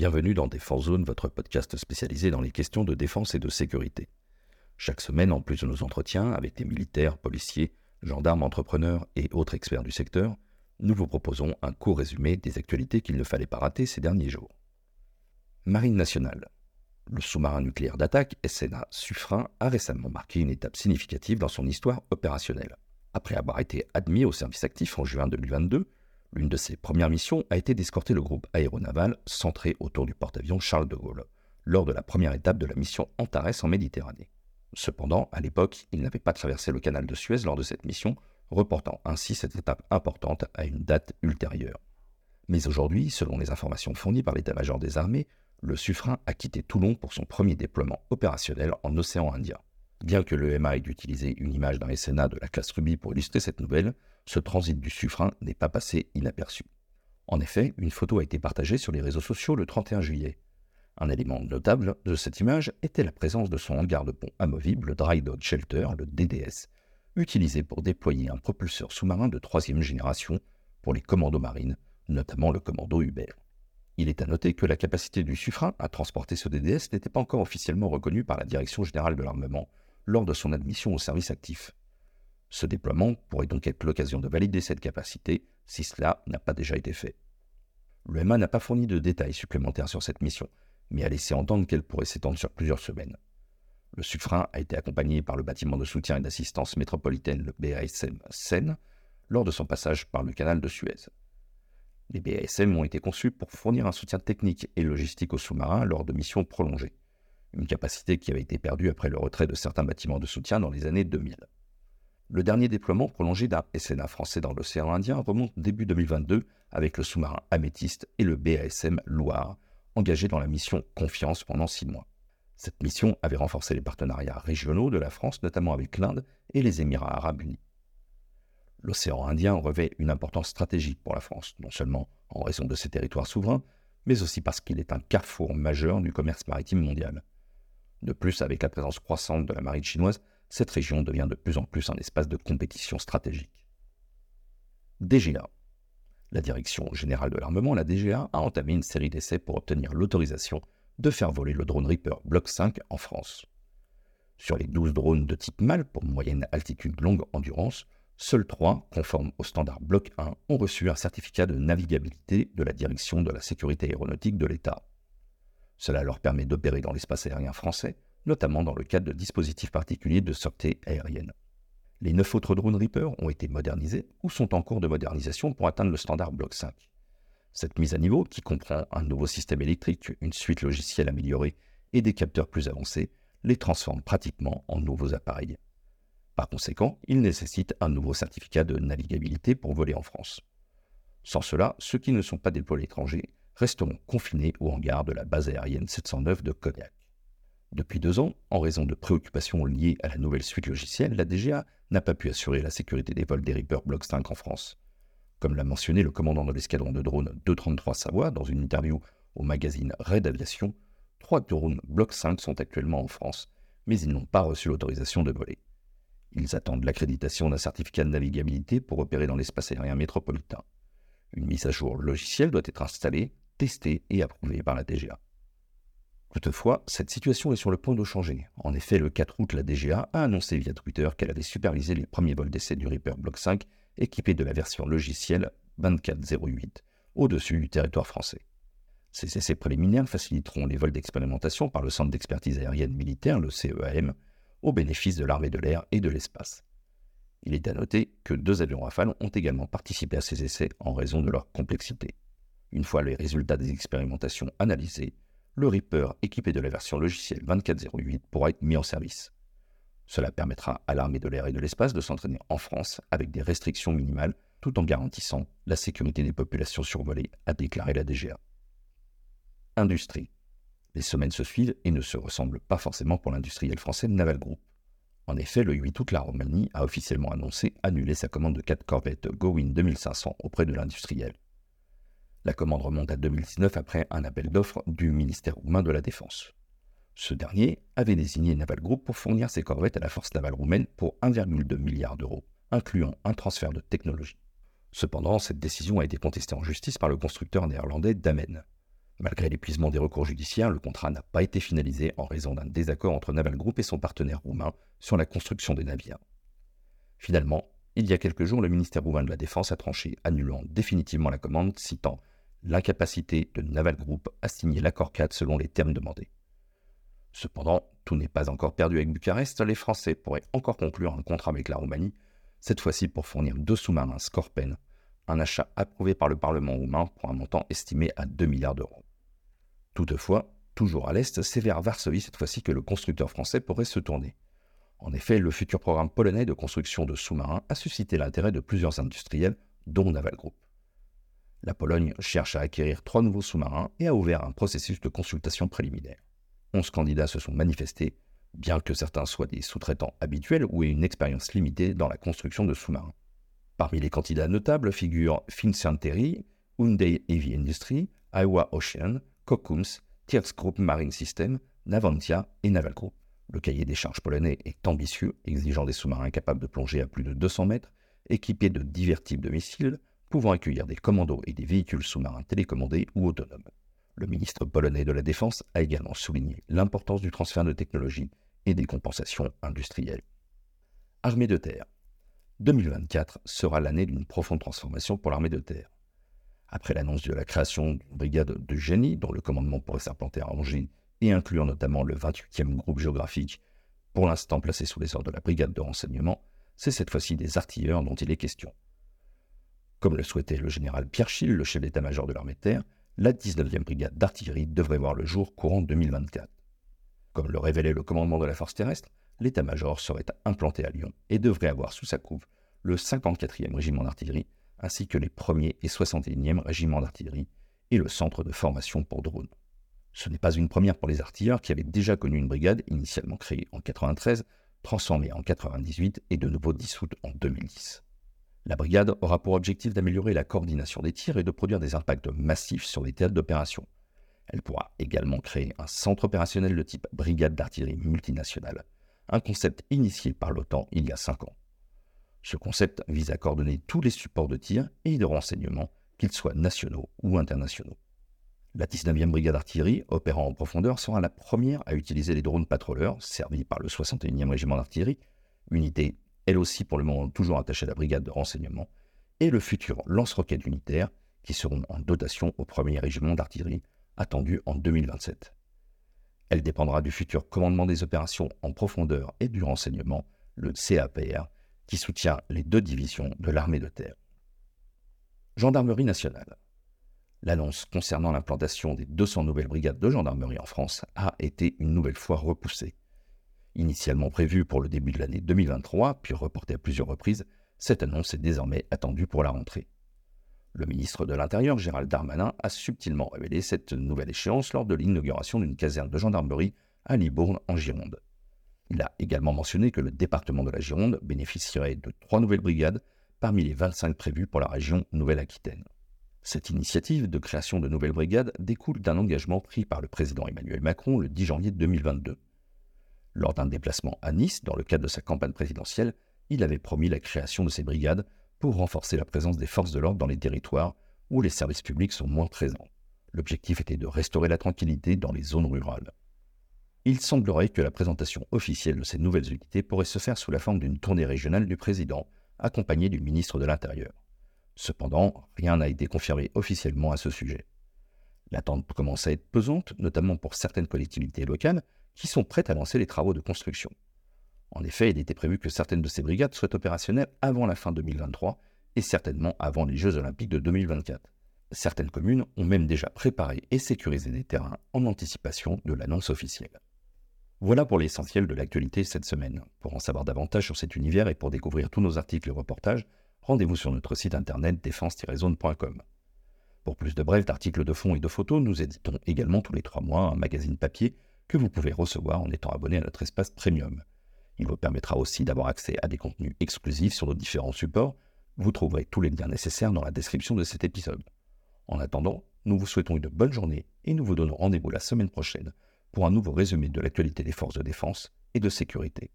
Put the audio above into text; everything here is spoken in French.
Bienvenue dans Défense Zone, votre podcast spécialisé dans les questions de défense et de sécurité. Chaque semaine, en plus de nos entretiens avec des militaires, policiers, gendarmes, entrepreneurs et autres experts du secteur, nous vous proposons un court résumé des actualités qu'il ne fallait pas rater ces derniers jours. Marine nationale. Le sous-marin nucléaire d'attaque SNA Suffren a récemment marqué une étape significative dans son histoire opérationnelle. Après avoir été admis au service actif en juin 2022, l'une de ses premières missions a été d'escorter le groupe aéronaval centré autour du porte-avions Charles de Gaulle, lors de la première étape de la mission Antares en Méditerranée. Cependant, à l'époque, il n'avait pas traversé le canal de Suez lors de cette mission, reportant ainsi cette étape importante à une date ultérieure. Mais aujourd'hui, selon les informations fournies par l'état-major des armées, le Suffren a quitté Toulon pour son premier déploiement opérationnel en océan Indien. Bien que l'EMA ait utilisé une image d'un SNA de la classe Ruby pour illustrer cette nouvelle, ce transit du Suffren n'est pas passé inaperçu. En effet, une photo a été partagée sur les réseaux sociaux le 31 juillet. Un élément notable de cette image était la présence de son hangar de pont amovible Dry Dock Shelter, le DDS, utilisé pour déployer un propulseur sous-marin de troisième génération pour les commandos marines, notamment le commando Hubert. Il est à noter que la capacité du Suffren à transporter ce DDS n'était pas encore officiellement reconnue par la Direction générale de l'armement lors de son admission au service actif. Ce déploiement pourrait donc être l'occasion de valider cette capacité si cela n'a pas déjà été fait. Le MA n'a pas fourni de détails supplémentaires sur cette mission, mais a laissé entendre qu'elle pourrait s'étendre sur plusieurs semaines. Le Suffren a été accompagné par le bâtiment de soutien et d'assistance métropolitaine, le BASM Seine, lors de son passage par le canal de Suez. Les BASM ont été conçus pour fournir un soutien technique et logistique aux sous-marins lors de missions prolongées, une capacité qui avait été perdue après le retrait de certains bâtiments de soutien dans les années 2000. Le dernier déploiement prolongé d'un SNA français dans l'océan Indien remonte début 2022 avec le sous-marin Améthyste et le BASM Loire, engagé dans la mission Confiance pendant six mois. Cette mission avait renforcé les partenariats régionaux de la France, notamment avec l'Inde et les Émirats arabes unis. L'océan Indien revêt une importance stratégique pour la France, non seulement en raison de ses territoires souverains, mais aussi parce qu'il est un carrefour majeur du commerce maritime mondial. De plus, avec la présence croissante de la marine chinoise, cette région devient de plus en plus un espace de compétition stratégique. DGA la Direction générale de l'armement, la DGA, a entamé une série d'essais pour obtenir l'autorisation de faire voler le drone Reaper Block 5 en France. Sur les 12 drones de type MAL pour moyenne altitude longue endurance, seuls 3, conformes au standard Block 1, ont reçu un certificat de navigabilité de la Direction de la sécurité aéronautique de l'État. Cela leur permet d'opérer dans l'espace aérien français, notamment dans le cadre de dispositifs particuliers de sûreté aérienne. Les neuf autres drones Reaper ont été modernisés ou sont en cours de modernisation pour atteindre le standard Block 5. Cette mise à niveau, qui comprend un nouveau système électrique, une suite logicielle améliorée et des capteurs plus avancés, les transforme pratiquement en nouveaux appareils. Par conséquent, ils nécessitent un nouveau certificat de navigabilité pour voler en France. Sans cela, ceux qui ne sont pas déployés à l'étranger resteront confinés au hangar de la base aérienne 709 de Cognac. Depuis deux ans, en raison de préoccupations liées à la nouvelle suite logicielle, la DGA n'a pas pu assurer la sécurité des vols des Reaper Block 5 en France. Comme l'a mentionné le commandant de l'escadron de drones 233 Savoie dans une interview au magazine Red Aviation, trois drones Block 5 sont actuellement en France, mais ils n'ont pas reçu l'autorisation de voler. Ils attendent l'accréditation d'un certificat de navigabilité pour opérer dans l'espace aérien métropolitain. Une mise à jour logicielle doit être installée, testée et approuvée par la DGA. Toutefois, cette situation est sur le point de changer. En effet, le 4 août, la DGA a annoncé via Twitter qu'elle avait supervisé les premiers vols d'essai du Reaper Block 5 équipé de la version logicielle 2408 au-dessus du territoire français. Ces essais préliminaires faciliteront les vols d'expérimentation par le Centre d'expertise aérienne militaire, le CEAM, au bénéfice de l'armée de l'air et de l'espace. Il est à noter que deux avions Rafale ont également participé à ces essais en raison de leur complexité. Une fois les résultats des expérimentations analysés, le Reaper équipé de la version logicielle 2408 pourra être mis en service. Cela permettra à l'armée de l'air et de l'espace de s'entraîner en France avec des restrictions minimales tout en garantissant la sécurité des populations survolées, a déclaré la DGA. Industrie. Les semaines se suivent et ne se ressemblent pas forcément pour l'industriel français Naval Group. En effet, le 8 août, la Roumanie a officiellement annoncé annuler sa commande de 4 corvettes Gowin 2500 auprès de l'industriel. La commande remonte à 2019 après un appel d'offres du ministère roumain de la Défense. Ce dernier avait désigné Naval Group pour fournir ses corvettes à la force navale roumaine pour 1,2 milliard d'euros, incluant un transfert de technologie. Cependant, cette décision a été contestée en justice par le constructeur néerlandais Damen. Malgré l'épuisement des recours judiciaires, le contrat n'a pas été finalisé en raison d'un désaccord entre Naval Group et son partenaire roumain sur la construction des navires. Finalement, il y a quelques jours, le ministère roumain de la Défense a tranché, annulant définitivement la commande, citant l'incapacité de Naval Group à signer l'accord 4 selon les termes demandés. Cependant, tout n'est pas encore perdu avec Bucarest, les Français pourraient encore conclure un contrat avec la Roumanie, cette fois-ci pour fournir deux sous-marins Scorpen, un achat approuvé par le Parlement roumain pour un montant estimé à 2 milliards d'euros. Toutefois, toujours à l'Est, c'est vers Varsovie cette fois-ci que le constructeur français pourrait se tourner. En effet, le futur programme polonais de construction de sous-marins a suscité l'intérêt de plusieurs industriels, dont Naval Group. La Pologne cherche à acquérir trois nouveaux sous-marins et a ouvert un processus de consultation préliminaire. Onze candidats se sont manifestés, bien que certains soient des sous-traitants habituels ou aient une expérience limitée dans la construction de sous-marins. Parmi les candidats notables figurent Fincantieri, Hyundai Heavy Industry, Iowa Ocean, Kockums, Tierks Group Marine System, Navantia et Naval Group. Le cahier des charges polonais est ambitieux, exigeant des sous-marins capables de plonger à plus de 200 mètres, équipés de divers types de missiles, pouvant accueillir des commandos et des véhicules sous-marins télécommandés ou autonomes. Le ministre polonais de la Défense a également souligné l'importance du transfert de technologie et des compensations industrielles. Armée de terre. 2024 sera l'année d'une profonde transformation pour l'armée de terre. Après l'annonce de la création d'une brigade de génie dont le commandement pourrait s'implanter à Angers et incluant notamment le 28e groupe géographique, pour l'instant placé sous les ordres de la brigade de renseignement, c'est cette fois-ci des artilleurs dont il est question. Comme le souhaitait le général Pierre Schill, le chef d'état-major de l'armée de terre, la 19e brigade d'artillerie devrait voir le jour courant 2024. Comme le révélait le commandement de la force terrestre, l'état-major serait implanté à Lyon et devrait avoir sous sa couve le 54e régiment d'artillerie ainsi que les 1er et 61e régiments d'artillerie et le centre de formation pour drones. Ce n'est pas une première pour les artilleurs qui avaient déjà connu une brigade initialement créée en 93, transformée en 98 et de nouveau dissoute en 2010. La brigade aura pour objectif d'améliorer la coordination des tirs et de produire des impacts massifs sur les théâtres d'opération. Elle pourra également créer un centre opérationnel de type brigade d'artillerie multinationale, un concept initié par l'OTAN il y a cinq ans. Ce concept vise à coordonner tous les supports de tir et de renseignement, qu'ils soient nationaux ou internationaux. La 19e brigade d'artillerie, opérant en profondeur, sera la première à utiliser les drones patrouilleurs, servis par le 61e régiment d'artillerie, unité elle aussi pour le moment toujours attachée à la brigade de renseignement, et le futur lance-roquettes unitaire, qui seront en dotation au premier régiment d'artillerie, attendu en 2027. Elle dépendra du futur commandement des opérations en profondeur et du renseignement, le CAPR, qui soutient les deux divisions de l'armée de terre. Gendarmerie nationale. L'annonce concernant l'implantation des 200 nouvelles brigades de gendarmerie en France a été une nouvelle fois repoussée. Initialement prévue pour le début de l'année 2023, puis reportée à plusieurs reprises, cette annonce est désormais attendue pour la rentrée. Le ministre de l'Intérieur, Gérald Darmanin, a subtilement révélé cette nouvelle échéance lors de l'inauguration d'une caserne de gendarmerie à Libourne, en Gironde. Il a également mentionné que le département de la Gironde bénéficierait de trois nouvelles brigades parmi les 25 prévues pour la région Nouvelle-Aquitaine. Cette initiative de création de nouvelles brigades découle d'un engagement pris par le président Emmanuel Macron le 10 janvier 2022. Lors d'un déplacement à Nice, dans le cadre de sa campagne présidentielle, il avait promis la création de ces brigades pour renforcer la présence des forces de l'ordre dans les territoires où les services publics sont moins présents. L'objectif était de restaurer la tranquillité dans les zones rurales. Il semblerait que la présentation officielle de ces nouvelles unités pourrait se faire sous la forme d'une tournée régionale du président, accompagnée du ministre de l'Intérieur. Cependant, rien n'a été confirmé officiellement à ce sujet. L'attente commence à être pesante, notamment pour certaines collectivités locales, qui sont prêtes à lancer les travaux de construction. En effet, il était prévu que certaines de ces brigades soient opérationnelles avant la fin 2023 et certainement avant les Jeux olympiques de 2024. Certaines communes ont même déjà préparé et sécurisé des terrains en anticipation de l'annonce officielle. Voilà pour l'essentiel de l'actualité cette semaine. Pour en savoir davantage sur cet univers et pour découvrir tous nos articles et reportages, rendez-vous sur notre site internet défense-zone.com. Pour plus de brefs d'articles de fond et de photos, nous éditons également tous les trois mois un magazine papier que vous pouvez recevoir en étant abonné à notre espace premium. Il vous permettra aussi d'avoir accès à des contenus exclusifs sur nos différents supports. Vous trouverez tous les liens nécessaires dans la description de cet épisode. En attendant, nous vous souhaitons une bonne journée et nous vous donnons rendez-vous la semaine prochaine pour un nouveau résumé de l'actualité des forces de défense et de sécurité.